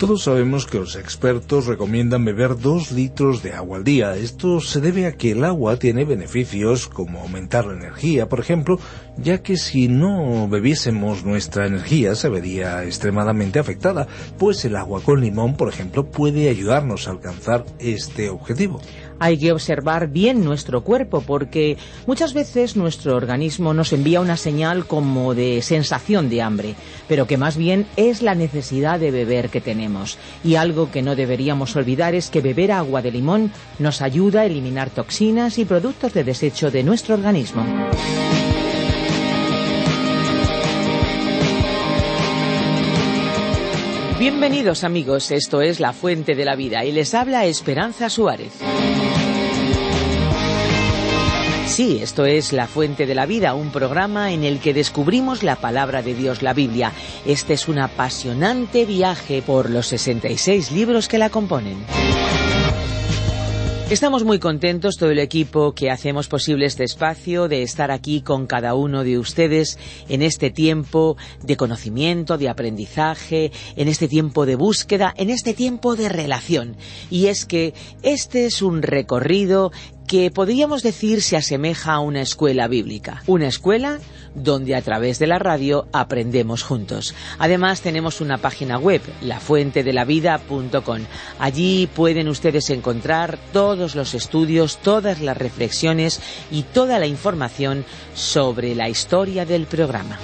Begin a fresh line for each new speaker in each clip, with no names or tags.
Todos sabemos que los expertos recomiendan beber dos litros de agua al día. Esto se debe a que el agua tiene beneficios como aumentar la energía, por ejemplo, ya que si no bebiésemos nuestra energía se vería extremadamente afectada, pues el agua con limón, por ejemplo, puede ayudarnos a alcanzar este objetivo.
Hay que observar bien nuestro cuerpo porque muchas veces nuestro organismo nos envía una señal como de sensación de hambre, pero que más bien es la necesidad de beber que tenemos. Y algo que no deberíamos olvidar es que beber agua de limón nos ayuda a eliminar toxinas y productos de desecho de nuestro organismo. Bienvenidos amigos, esto es La Fuente de la Vida y les habla Esperanza Suárez. Sí, esto es La Fuente de la Vida, un programa en el que descubrimos la palabra de Dios, la Biblia. Este es un apasionante viaje por los 66 libros que la componen. Estamos muy contentos, todo el equipo que hacemos posible este espacio, de estar aquí con cada uno de ustedes en este tiempo de conocimiento, de aprendizaje, en este tiempo de búsqueda, en este tiempo de relación. Y es que este es un recorrido que podríamos decir se asemeja a una escuela bíblica. Una escuela donde a través de la radio aprendemos juntos. Además tenemos una página web, lafuentedelavida.com. Allí pueden ustedes encontrar todos los estudios, todas las reflexiones y toda la información sobre la historia del programa.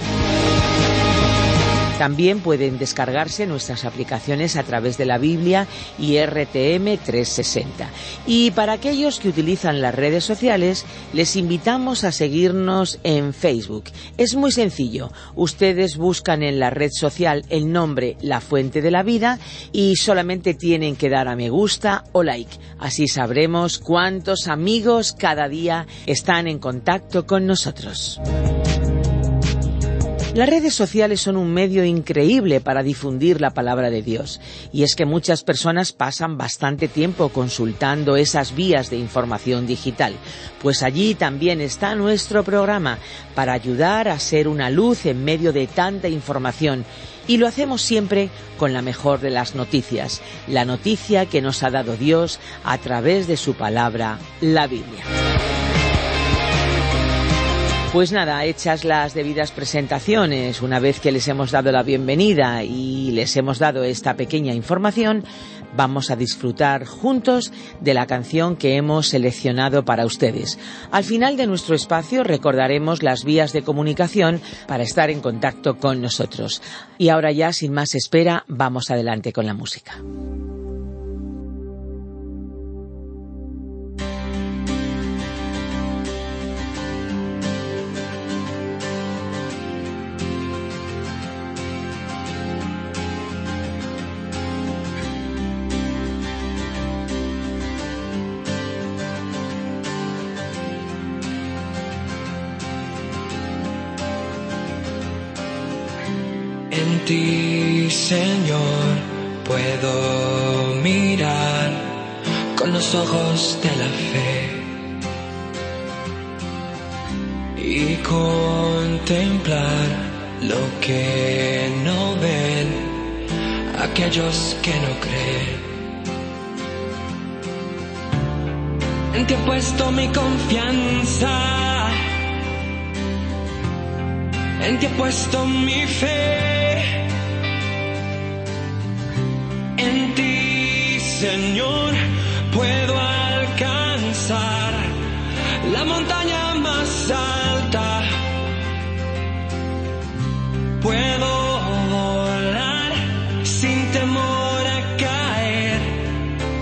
También pueden descargarse nuestras aplicaciones a través de la Biblia y RTM 360. Y para aquellos que utilizan las redes sociales, les invitamos a seguirnos en Facebook. Es muy sencillo. Ustedes buscan en la red social el nombre La Fuente de la Vida y solamente tienen que dar a me gusta o like. Así sabremos cuántos amigos cada día están en contacto con nosotros. Las redes sociales son un medio increíble para difundir la palabra de Dios, y es que muchas personas pasan bastante tiempo consultando esas vías de información digital, pues allí también está nuestro programa para ayudar a ser una luz en medio de tanta información, y lo hacemos siempre con la mejor de las noticias, la noticia que nos ha dado Dios a través de su palabra, la Biblia. Pues nada, hechas las debidas presentaciones, una vez que les hemos dado la bienvenida y les hemos dado esta pequeña información, vamos a disfrutar juntos de la canción que hemos seleccionado para ustedes. Al final de nuestro espacio recordaremos las vías de comunicación para estar en contacto con nosotros. Y ahora ya, sin más espera, vamos adelante con la música.
Mirar con los ojos de la fe y contemplar lo que no ven aquellos que no creen. En ti he puesto mi confianza, en ti he puesto mi fe. Señor, puedo alcanzar la montaña más alta. Puedo volar sin temor a caer,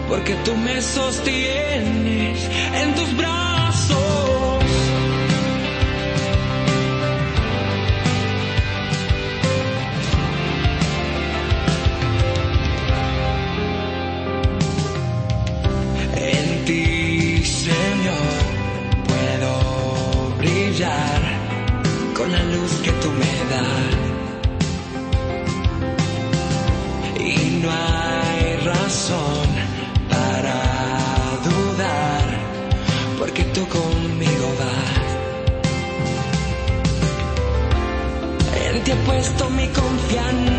porque tú me sostienes en tus brazos. Puesto mi confianza.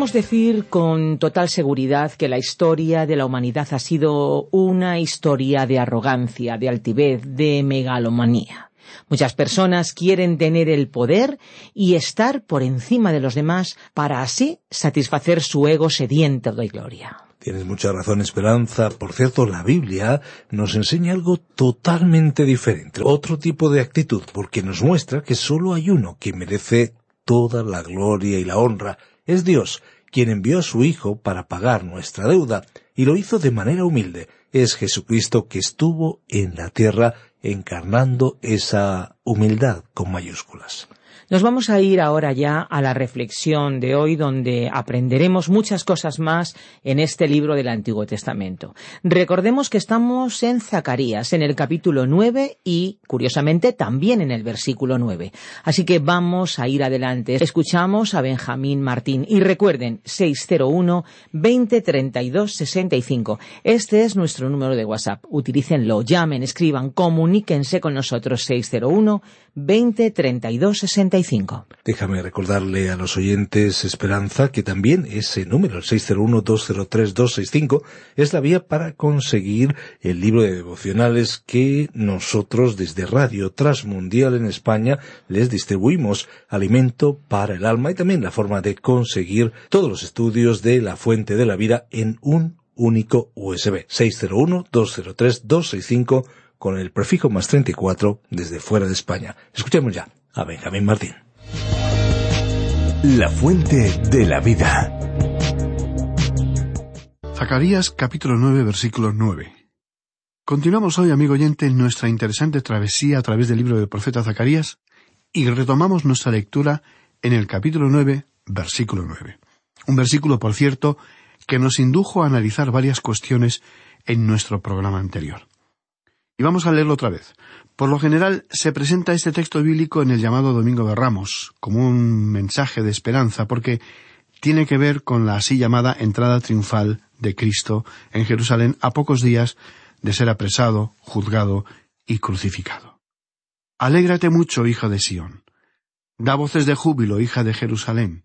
Podemos decir con total seguridad que la historia de la humanidad ha sido una historia de arrogancia, de altivez, de megalomanía. Muchas personas quieren tener el poder y estar por encima de los demás para así satisfacer su ego sediento de gloria.
Tienes mucha razón, Esperanza. Por cierto, la Biblia nos enseña algo totalmente diferente, otro tipo de actitud, porque nos muestra que solo hay uno que merece toda la gloria y la honra. Es Dios, quien envió a su Hijo para pagar nuestra deuda, y lo hizo de manera humilde. Es Jesucristo que estuvo en la tierra encarnando esa humildad con mayúsculas.
Nos vamos a ir ahora ya a la reflexión de hoy donde aprenderemos muchas cosas más en este libro del Antiguo Testamento. Recordemos que estamos en Zacarías, en el capítulo 9 y, curiosamente, también en el versículo 9. Así que vamos a ir adelante. Escuchamos a Benjamín Martín y recuerden 601 20 32 65. Este es nuestro número de WhatsApp. Utilícenlo, llamen, escriban, comuníquense con nosotros 601 20 32 65.
Déjame recordarle a los oyentes, Esperanza, que también ese número, el 601-203-265, es la vía para conseguir el libro de devocionales que nosotros desde Radio Transmundial en España les distribuimos, Alimento para el Alma, y también la forma de conseguir todos los estudios de la Fuente de la Vida en un único USB. 601-203-265 con el prefijo más 34 desde fuera de España. Escuchemos ya a Benjamín Martín.
La fuente de la vida.
Zacarías capítulo 9 versículo 9. Continuamos hoy, amigo oyente, en nuestra interesante travesía a través del libro del profeta Zacarías y retomamos nuestra lectura en el capítulo 9 versículo 9. Un versículo, por cierto, que nos indujo a analizar varias cuestiones en nuestro programa anterior. Y vamos a leerlo otra vez. Por lo general se presenta este texto bíblico en el llamado Domingo de Ramos como un mensaje de esperanza porque tiene que ver con la así llamada entrada triunfal de Cristo en Jerusalén a pocos días de ser apresado, juzgado y crucificado. Alégrate mucho, hija de Sión. Da voces de júbilo, hija de Jerusalén.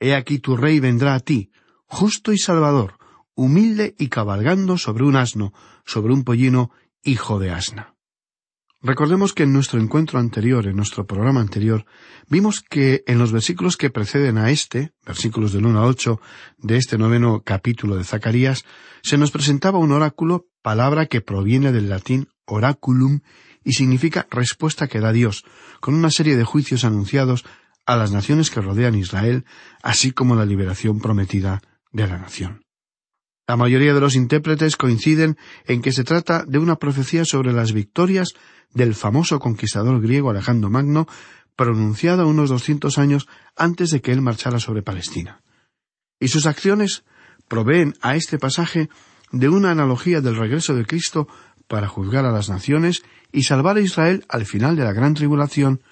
He aquí tu rey vendrá a ti, justo y salvador, humilde y cabalgando sobre un asno, sobre un pollino, hijo de asna. Recordemos que en nuestro encuentro anterior, en nuestro programa anterior, vimos que en los versículos que preceden a este, versículos del 1 a 8 de este noveno capítulo de Zacarías, se nos presentaba un oráculo, palabra que proviene del latín oraculum y significa respuesta que da Dios, con una serie de juicios anunciados a las naciones que rodean Israel, así como la liberación prometida de la nación. La mayoría de los intérpretes coinciden en que se trata de una profecía sobre las victorias del famoso conquistador griego Alejandro Magno, pronunciada unos doscientos años antes de que él marchara sobre Palestina. Y sus acciones proveen a este pasaje de una analogía del regreso de Cristo para juzgar a las naciones y salvar a Israel al final de la gran tribulación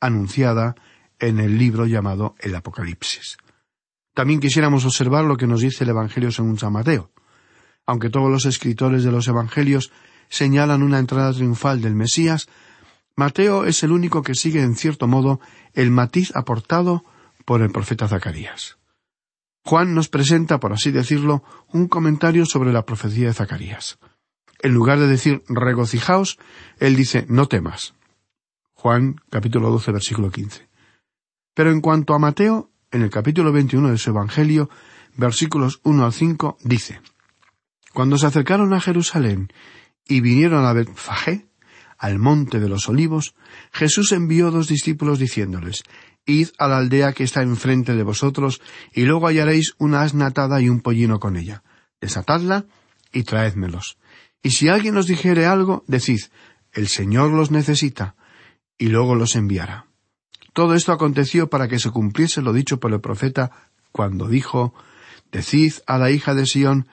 anunciada en el libro llamado el Apocalipsis. También quisiéramos observar lo que nos dice el Evangelio según San Mateo. Aunque todos los escritores de los Evangelios señalan una entrada triunfal del Mesías, Mateo es el único que sigue en cierto modo el matiz aportado por el profeta Zacarías. Juan nos presenta, por así decirlo, un comentario sobre la profecía de Zacarías. En lugar de decir regocijaos, él dice no temas. Juan capítulo 12 versículo 15. Pero en cuanto a Mateo, en el capítulo 21 de su Evangelio, versículos 1 al 5, dice Cuando se acercaron a Jerusalén y vinieron a Betfagé, al monte de los olivos, Jesús envió dos discípulos diciéndoles Id a la aldea que está enfrente de vosotros, y luego hallaréis una asna atada y un pollino con ella. Desatadla y traédmelos. Y si alguien os dijere algo, decid, el Señor los necesita, y luego los enviará. Todo esto aconteció para que se cumpliese lo dicho por el profeta cuando dijo, Decid a la hija de Sión,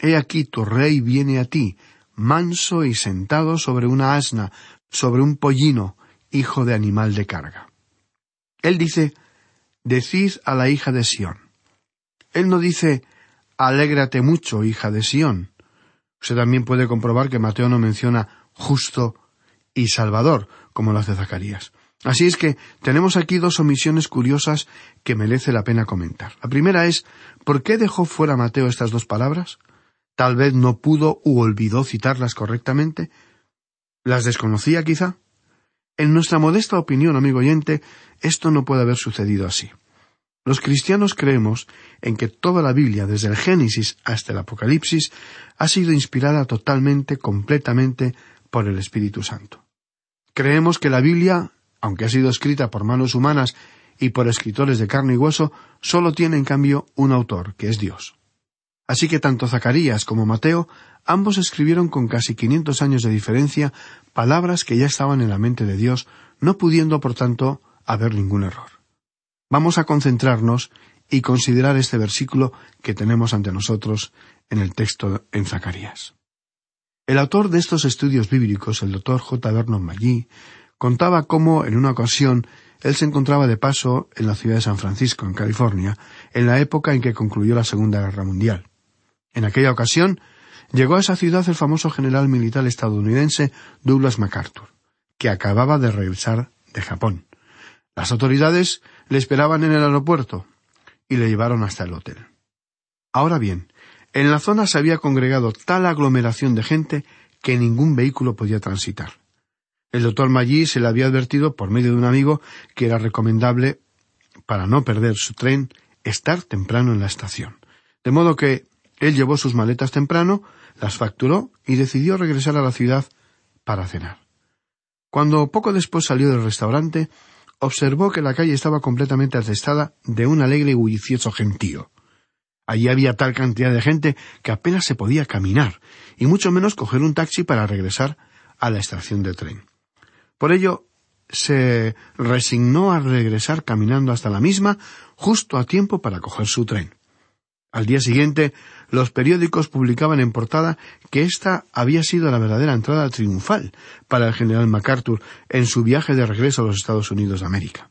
He aquí tu rey viene a ti, manso y sentado sobre una asna, sobre un pollino, hijo de animal de carga. Él dice, Decid a la hija de Sión. Él no dice, Alégrate mucho, hija de Sión. Usted también puede comprobar que Mateo no menciona justo y salvador, como lo hace Zacarías. Así es que tenemos aquí dos omisiones curiosas que merece la pena comentar. La primera es, ¿por qué dejó fuera Mateo estas dos palabras? Tal vez no pudo u olvidó citarlas correctamente. ¿Las desconocía quizá? En nuestra modesta opinión, amigo oyente, esto no puede haber sucedido así. Los cristianos creemos en que toda la Biblia, desde el Génesis hasta el Apocalipsis, ha sido inspirada totalmente, completamente por el Espíritu Santo. Creemos que la Biblia, aunque ha sido escrita por manos humanas y por escritores de carne y hueso, solo tiene en cambio un autor, que es Dios. Así que tanto Zacarías como Mateo ambos escribieron con casi quinientos años de diferencia palabras que ya estaban en la mente de Dios, no pudiendo, por tanto, haber ningún error. Vamos a concentrarnos y considerar este versículo que tenemos ante nosotros en el texto en Zacarías. El autor de estos estudios bíblicos, el doctor J. Vernon Magee, contaba cómo en una ocasión él se encontraba de paso en la ciudad de San Francisco, en California, en la época en que concluyó la Segunda Guerra Mundial. En aquella ocasión llegó a esa ciudad el famoso general militar estadounidense Douglas MacArthur, que acababa de regresar de Japón. Las autoridades le esperaban en el aeropuerto y le llevaron hasta el hotel. Ahora bien, en la zona se había congregado tal aglomeración de gente que ningún vehículo podía transitar. El doctor Maggi se le había advertido por medio de un amigo que era recomendable, para no perder su tren, estar temprano en la estación. De modo que él llevó sus maletas temprano, las facturó y decidió regresar a la ciudad para cenar. Cuando poco después salió del restaurante, observó que la calle estaba completamente atestada de un alegre y bullicioso gentío. Allí había tal cantidad de gente que apenas se podía caminar, y mucho menos coger un taxi para regresar a la estación de tren. Por ello, se resignó a regresar caminando hasta la misma, justo a tiempo para coger su tren. Al día siguiente, los periódicos publicaban en portada que esta había sido la verdadera entrada triunfal para el general MacArthur en su viaje de regreso a los Estados Unidos de América.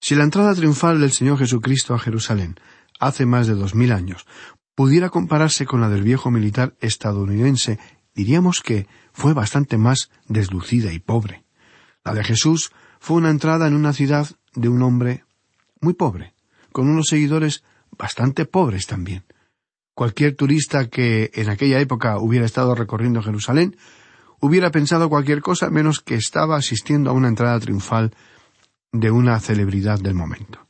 Si la entrada triunfal del Señor Jesucristo a Jerusalén hace más de dos mil años pudiera compararse con la del viejo militar estadounidense, diríamos que fue bastante más deslucida y pobre. La de Jesús fue una entrada en una ciudad de un hombre muy pobre, con unos seguidores bastante pobres también. Cualquier turista que en aquella época hubiera estado recorriendo Jerusalén hubiera pensado cualquier cosa menos que estaba asistiendo a una entrada triunfal de una celebridad del momento.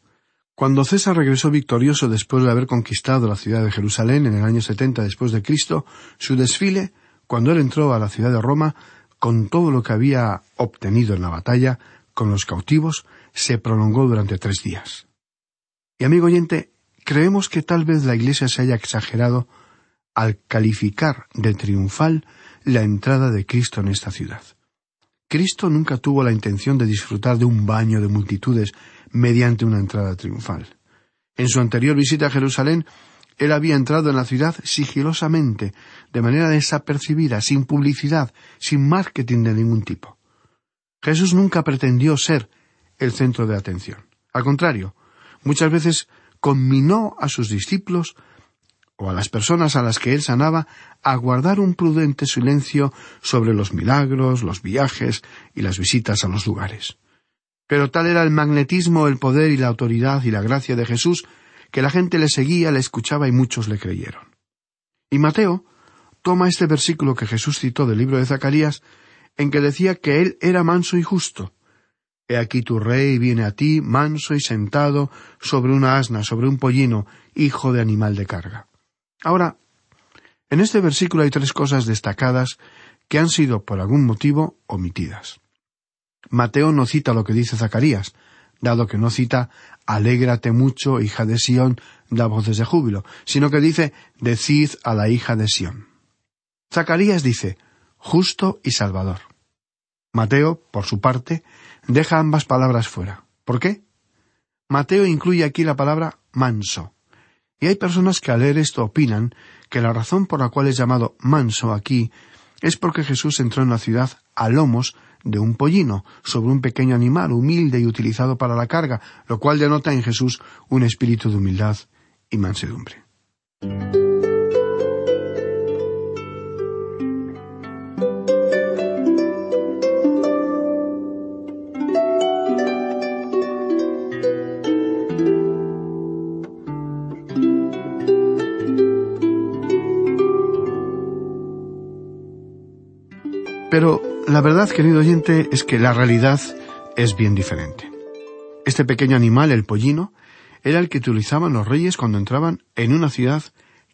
Cuando César regresó victorioso después de haber conquistado la ciudad de Jerusalén en el año setenta después de Cristo, su desfile, cuando él entró a la ciudad de Roma, con todo lo que había obtenido en la batalla, con los cautivos, se prolongó durante tres días. Y amigo oyente, creemos que tal vez la Iglesia se haya exagerado al calificar de triunfal la entrada de Cristo en esta ciudad. Cristo nunca tuvo la intención de disfrutar de un baño de multitudes mediante una entrada triunfal. En su anterior visita a Jerusalén, Él había entrado en la ciudad sigilosamente, de manera desapercibida, sin publicidad, sin marketing de ningún tipo. Jesús nunca pretendió ser el centro de atención. Al contrario, muchas veces conminó a sus discípulos o a las personas a las que él sanaba a guardar un prudente silencio sobre los milagros, los viajes y las visitas a los lugares. Pero tal era el magnetismo, el poder y la autoridad y la gracia de Jesús que la gente le seguía, le escuchaba y muchos le creyeron. Y Mateo toma este versículo que Jesús citó del libro de Zacarías, en que decía que él era manso y justo. He aquí tu rey viene a ti, manso y sentado, sobre una asna, sobre un pollino, hijo de animal de carga. Ahora, en este versículo hay tres cosas destacadas que han sido, por algún motivo, omitidas. Mateo no cita lo que dice Zacarías, dado que no cita Alégrate mucho, hija de Sión, da voces de júbilo, sino que dice Decid a la hija de Sión. Zacarías dice Justo y Salvador. Mateo, por su parte, deja ambas palabras fuera. ¿Por qué? Mateo incluye aquí la palabra manso, y hay personas que al leer esto opinan que la razón por la cual es llamado manso aquí es porque Jesús entró en la ciudad a lomos de un pollino, sobre un pequeño animal humilde y utilizado para la carga, lo cual denota en Jesús un espíritu de humildad y mansedumbre. La verdad, querido oyente, es que la realidad es bien diferente. Este pequeño animal, el pollino, era el que utilizaban los reyes cuando entraban en una ciudad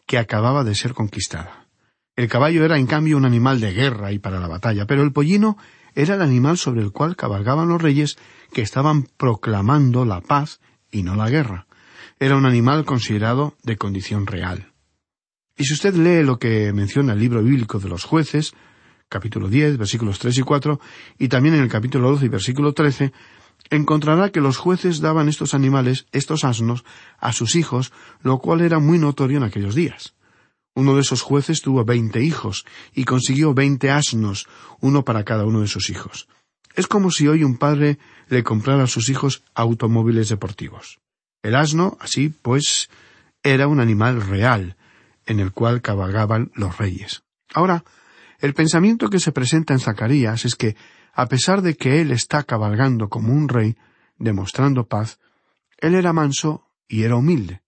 que acababa de ser conquistada. El caballo era, en cambio, un animal de guerra y para la batalla, pero el pollino era el animal sobre el cual cabalgaban los reyes que estaban proclamando la paz y no la guerra. Era un animal considerado de condición real. Y si usted lee lo que menciona el libro bíblico de los jueces, capítulo 10, versículos 3 y 4, y también en el capítulo 12 y versículo 13, encontrará que los jueces daban estos animales, estos asnos, a sus hijos, lo cual era muy notorio en aquellos días. Uno de esos jueces tuvo veinte hijos y consiguió veinte asnos, uno para cada uno de sus hijos. Es como si hoy un padre le comprara a sus hijos automóviles deportivos. El asno, así pues, era un animal real, en el cual cabalgaban los reyes. Ahora, el pensamiento que se presenta en Zacarías es que, a pesar de que él está cabalgando como un rey, demostrando paz, él era manso y era humilde.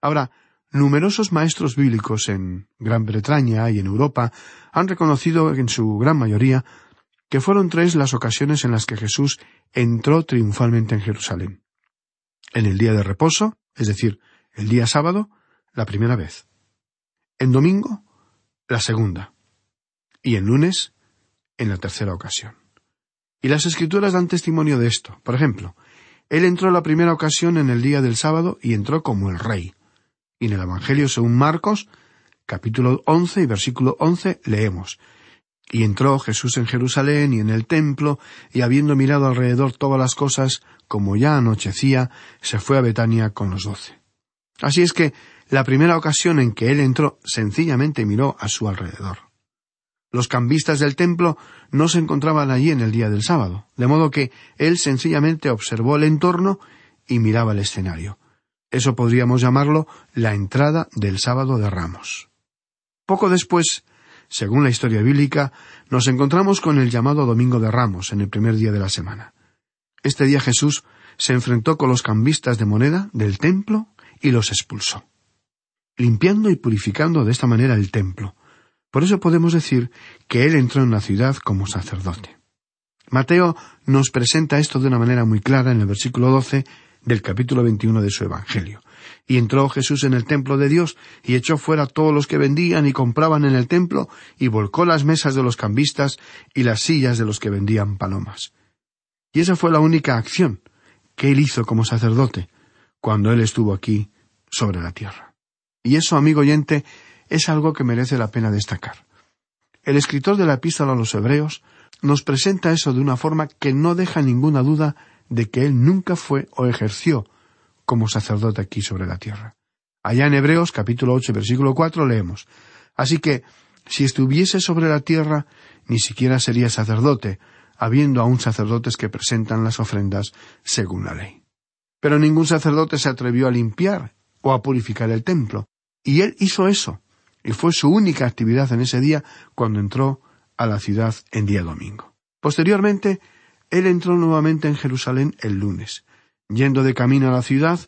Ahora, numerosos maestros bíblicos en Gran Bretaña y en Europa han reconocido en su gran mayoría que fueron tres las ocasiones en las que Jesús entró triunfalmente en Jerusalén. En el día de reposo, es decir, el día sábado, la primera vez. En domingo, la segunda y en lunes en la tercera ocasión. Y las escrituras dan testimonio de esto. Por ejemplo, él entró la primera ocasión en el día del sábado y entró como el rey. Y en el Evangelio según Marcos, capítulo once y versículo once, leemos Y entró Jesús en Jerusalén y en el templo, y habiendo mirado alrededor todas las cosas, como ya anochecía, se fue a Betania con los doce. Así es que la primera ocasión en que él entró sencillamente miró a su alrededor. Los cambistas del templo no se encontraban allí en el día del sábado, de modo que él sencillamente observó el entorno y miraba el escenario. Eso podríamos llamarlo la entrada del sábado de Ramos. Poco después, según la historia bíblica, nos encontramos con el llamado Domingo de Ramos en el primer día de la semana. Este día Jesús se enfrentó con los cambistas de moneda del templo y los expulsó, limpiando y purificando de esta manera el templo, por eso podemos decir que él entró en la ciudad como sacerdote. Mateo nos presenta esto de una manera muy clara en el versículo doce del capítulo veintiuno de su Evangelio. Y entró Jesús en el templo de Dios, y echó fuera a todos los que vendían y compraban en el templo, y volcó las mesas de los cambistas y las sillas de los que vendían palomas. Y esa fue la única acción que él hizo como sacerdote cuando él estuvo aquí sobre la tierra. Y eso, amigo oyente, es algo que merece la pena destacar. El escritor de la epístola a los Hebreos nos presenta eso de una forma que no deja ninguna duda de que él nunca fue o ejerció como sacerdote aquí sobre la tierra. Allá en Hebreos capítulo ocho versículo cuatro leemos Así que, si estuviese sobre la tierra, ni siquiera sería sacerdote, habiendo aún sacerdotes que presentan las ofrendas según la ley. Pero ningún sacerdote se atrevió a limpiar o a purificar el templo, y él hizo eso, y fue su única actividad en ese día cuando entró a la ciudad en día domingo. Posteriormente, él entró nuevamente en Jerusalén el lunes. Yendo de camino a la ciudad,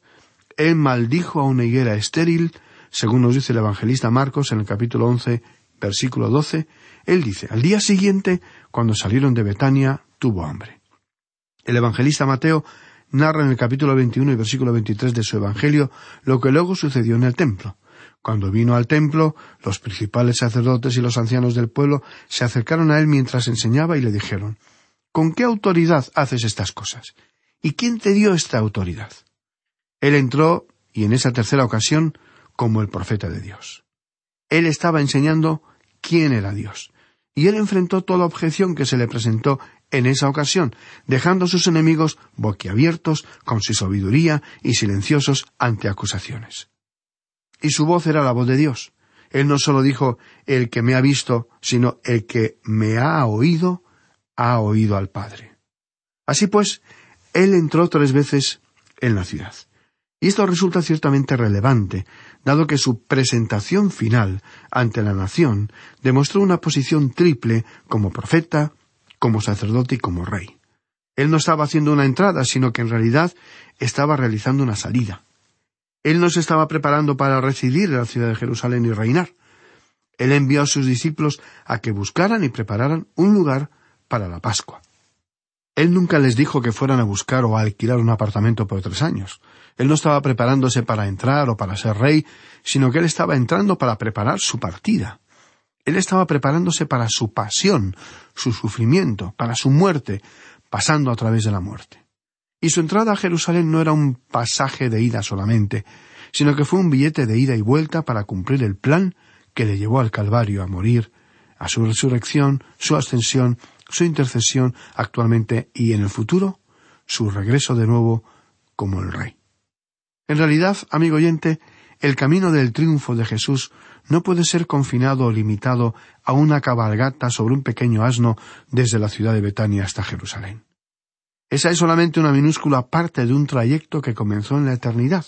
él maldijo a una higuera estéril, según nos dice el evangelista Marcos en el capítulo once, versículo doce, él dice, al día siguiente, cuando salieron de Betania, tuvo hambre. El evangelista Mateo narra en el capítulo 21 y versículo 23 de su Evangelio lo que luego sucedió en el templo. Cuando vino al templo, los principales sacerdotes y los ancianos del pueblo se acercaron a él mientras enseñaba y le dijeron ¿Con qué autoridad haces estas cosas? ¿Y quién te dio esta autoridad? Él entró, y en esa tercera ocasión, como el profeta de Dios. Él estaba enseñando quién era Dios, y él enfrentó toda objeción que se le presentó en esa ocasión, dejando a sus enemigos boquiabiertos con su sabiduría y silenciosos ante acusaciones. Y su voz era la voz de Dios. Él no solo dijo el que me ha visto, sino el que me ha oído, ha oído al Padre. Así pues, él entró tres veces en la ciudad. Y esto resulta ciertamente relevante, dado que su presentación final ante la nación demostró una posición triple como profeta, como sacerdote y como rey. Él no estaba haciendo una entrada, sino que en realidad estaba realizando una salida. Él no se estaba preparando para residir en la ciudad de Jerusalén y reinar. Él envió a sus discípulos a que buscaran y prepararan un lugar para la Pascua. Él nunca les dijo que fueran a buscar o a alquilar un apartamento por tres años. Él no estaba preparándose para entrar o para ser rey, sino que él estaba entrando para preparar su partida. Él estaba preparándose para su pasión, su sufrimiento, para su muerte, pasando a través de la muerte. Y su entrada a Jerusalén no era un pasaje de ida solamente, sino que fue un billete de ida y vuelta para cumplir el plan que le llevó al Calvario a morir, a su resurrección, su ascensión, su intercesión actualmente y en el futuro, su regreso de nuevo como el Rey. En realidad, amigo oyente, el camino del triunfo de Jesús no puede ser confinado o limitado a una cabalgata sobre un pequeño asno desde la ciudad de Betania hasta Jerusalén. Esa es solamente una minúscula parte de un trayecto que comenzó en la eternidad,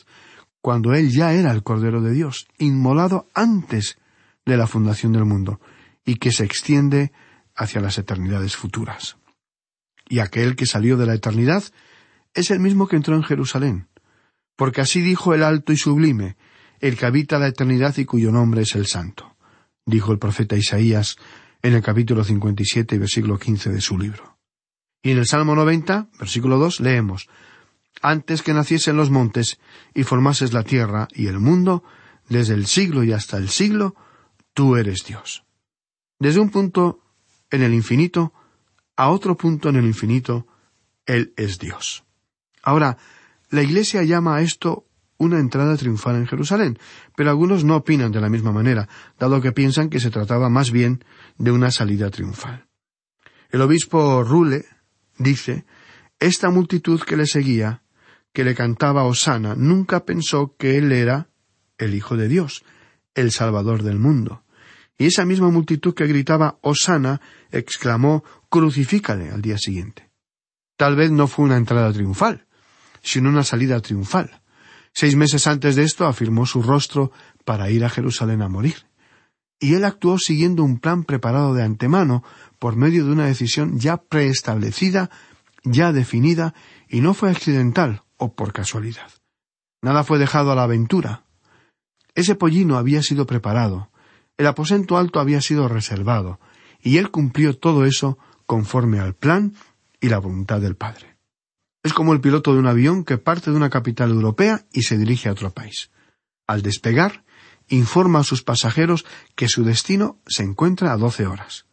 cuando Él ya era el Cordero de Dios, inmolado antes de la fundación del mundo, y que se extiende hacia las eternidades futuras. Y aquel que salió de la eternidad es el mismo que entró en Jerusalén, porque así dijo el alto y sublime, el que habita la eternidad y cuyo nombre es el Santo, dijo el profeta Isaías en el capítulo 57, versículo 15 de su libro. Y en el Salmo 90, versículo 2, leemos, Antes que naciesen los montes y formases la tierra y el mundo, desde el siglo y hasta el siglo, tú eres Dios. Desde un punto en el infinito a otro punto en el infinito, Él es Dios. Ahora, la Iglesia llama a esto una entrada triunfal en Jerusalén, pero algunos no opinan de la misma manera, dado que piensan que se trataba más bien de una salida triunfal. El obispo Rule dice, esta multitud que le seguía, que le cantaba Osana, nunca pensó que él era el Hijo de Dios, el Salvador del mundo. Y esa misma multitud que gritaba Osana exclamó Crucifícale al día siguiente. Tal vez no fue una entrada triunfal, sino una salida triunfal. Seis meses antes de esto afirmó su rostro para ir a Jerusalén a morir. Y él actuó siguiendo un plan preparado de antemano por medio de una decisión ya preestablecida, ya definida, y no fue accidental o por casualidad. Nada fue dejado a la aventura. Ese pollino había sido preparado, el aposento alto había sido reservado, y él cumplió todo eso conforme al plan y la voluntad del Padre. Es como el piloto de un avión que parte de una capital europea y se dirige a otro país. Al despegar, informa a sus pasajeros que su destino se encuentra a doce horas.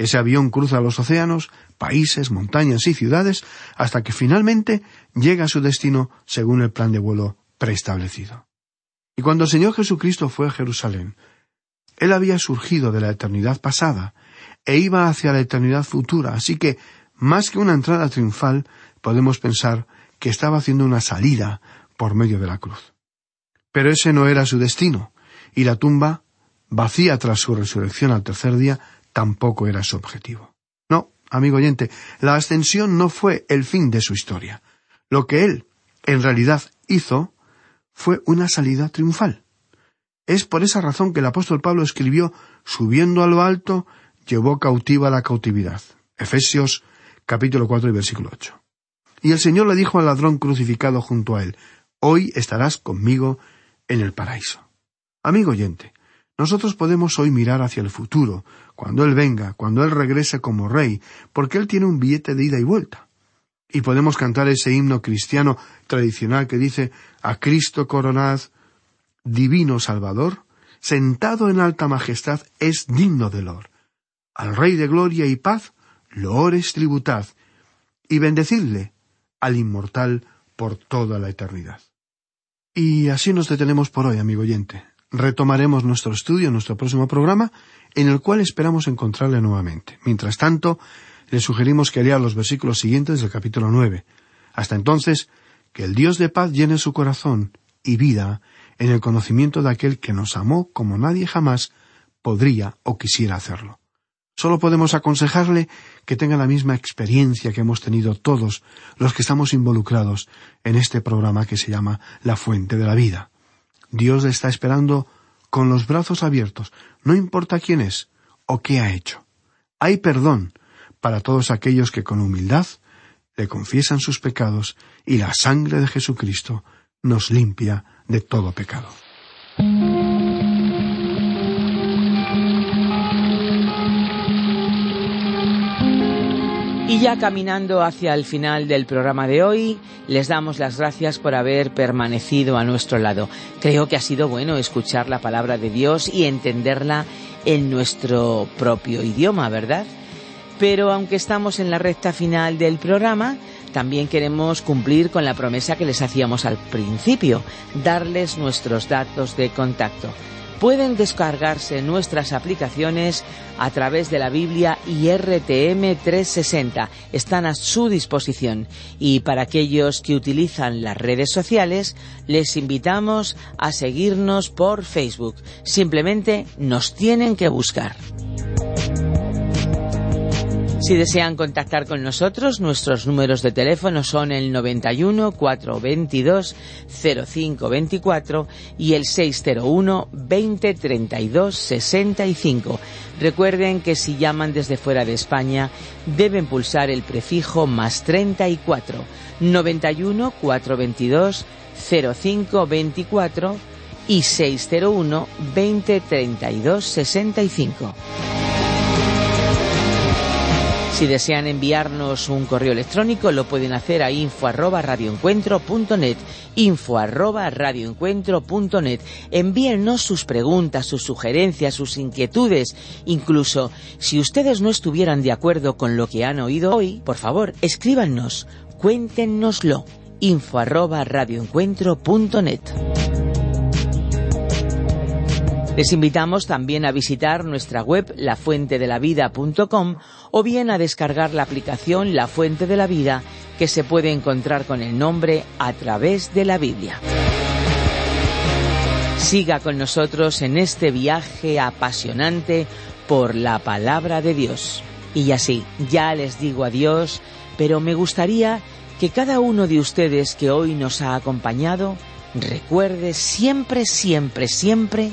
Ese avión cruza los océanos, países, montañas y ciudades hasta que finalmente llega a su destino según el plan de vuelo preestablecido. Y cuando el Señor Jesucristo fue a Jerusalén, Él había surgido de la eternidad pasada e iba hacia la eternidad futura, así que, más que una entrada triunfal, podemos pensar que estaba haciendo una salida por medio de la cruz. Pero ese no era su destino, y la tumba, vacía tras su resurrección al tercer día, tampoco era su objetivo. No, amigo oyente, la ascensión no fue el fin de su historia. Lo que él, en realidad, hizo fue una salida triunfal. Es por esa razón que el apóstol Pablo escribió Subiendo a lo alto, llevó cautiva la cautividad. Efesios capítulo cuatro y versículo ocho. Y el Señor le dijo al ladrón crucificado junto a él Hoy estarás conmigo en el paraíso. Amigo oyente, nosotros podemos hoy mirar hacia el futuro, cuando Él venga, cuando Él regrese como Rey, porque Él tiene un billete de ida y vuelta. Y podemos cantar ese himno cristiano tradicional que dice A Cristo coronad, divino Salvador, sentado en alta majestad, es digno de lor. Al Rey de gloria y paz, loores tributad, y bendecidle al inmortal por toda la eternidad. Y así nos detenemos por hoy, amigo oyente. Retomaremos nuestro estudio en nuestro próximo programa, en el cual esperamos encontrarle nuevamente. Mientras tanto, le sugerimos que lea los versículos siguientes del capítulo nueve. Hasta entonces, que el Dios de paz llene su corazón y vida en el conocimiento de aquel que nos amó como nadie jamás podría o quisiera hacerlo. Solo podemos aconsejarle que tenga la misma experiencia que hemos tenido todos los que estamos involucrados en este programa que se llama La Fuente de la Vida. Dios le está esperando con los brazos abiertos, no importa quién es o qué ha hecho. Hay perdón para todos aquellos que con humildad le confiesan sus pecados y la sangre de Jesucristo nos limpia de todo pecado.
Y ya caminando hacia el final del programa de hoy, les damos las gracias por haber permanecido a nuestro lado. Creo que ha sido bueno escuchar la palabra de Dios y entenderla en nuestro propio idioma, ¿verdad? Pero aunque estamos en la recta final del programa, también queremos cumplir con la promesa que les hacíamos al principio, darles nuestros datos de contacto pueden descargarse nuestras aplicaciones a través de la Biblia y RTM 360. Están a su disposición. Y para aquellos que utilizan las redes sociales, les invitamos a seguirnos por Facebook. Simplemente nos tienen que buscar. Si desean contactar con nosotros, nuestros números de teléfono son el 91 422 0524 y el 601 20 32 65. Recuerden que si llaman desde fuera de España deben pulsar el prefijo más 34 91 422 0524 y 601 20 32 65. Si desean enviarnos un correo electrónico, lo pueden hacer a info arroba info. Envíennos sus preguntas, sus sugerencias, sus inquietudes. Incluso, si ustedes no estuvieran de acuerdo con lo que han oído hoy, por favor, escríbanos, cuéntenoslo, info. Les invitamos también a visitar nuestra web lafuentedelavida.com o bien a descargar la aplicación La Fuente de la Vida que se puede encontrar con el nombre a través de la Biblia. Siga con nosotros en este viaje apasionante por la palabra de Dios. Y así, ya les digo adiós, pero me gustaría que cada uno de ustedes que hoy nos ha acompañado recuerde siempre, siempre, siempre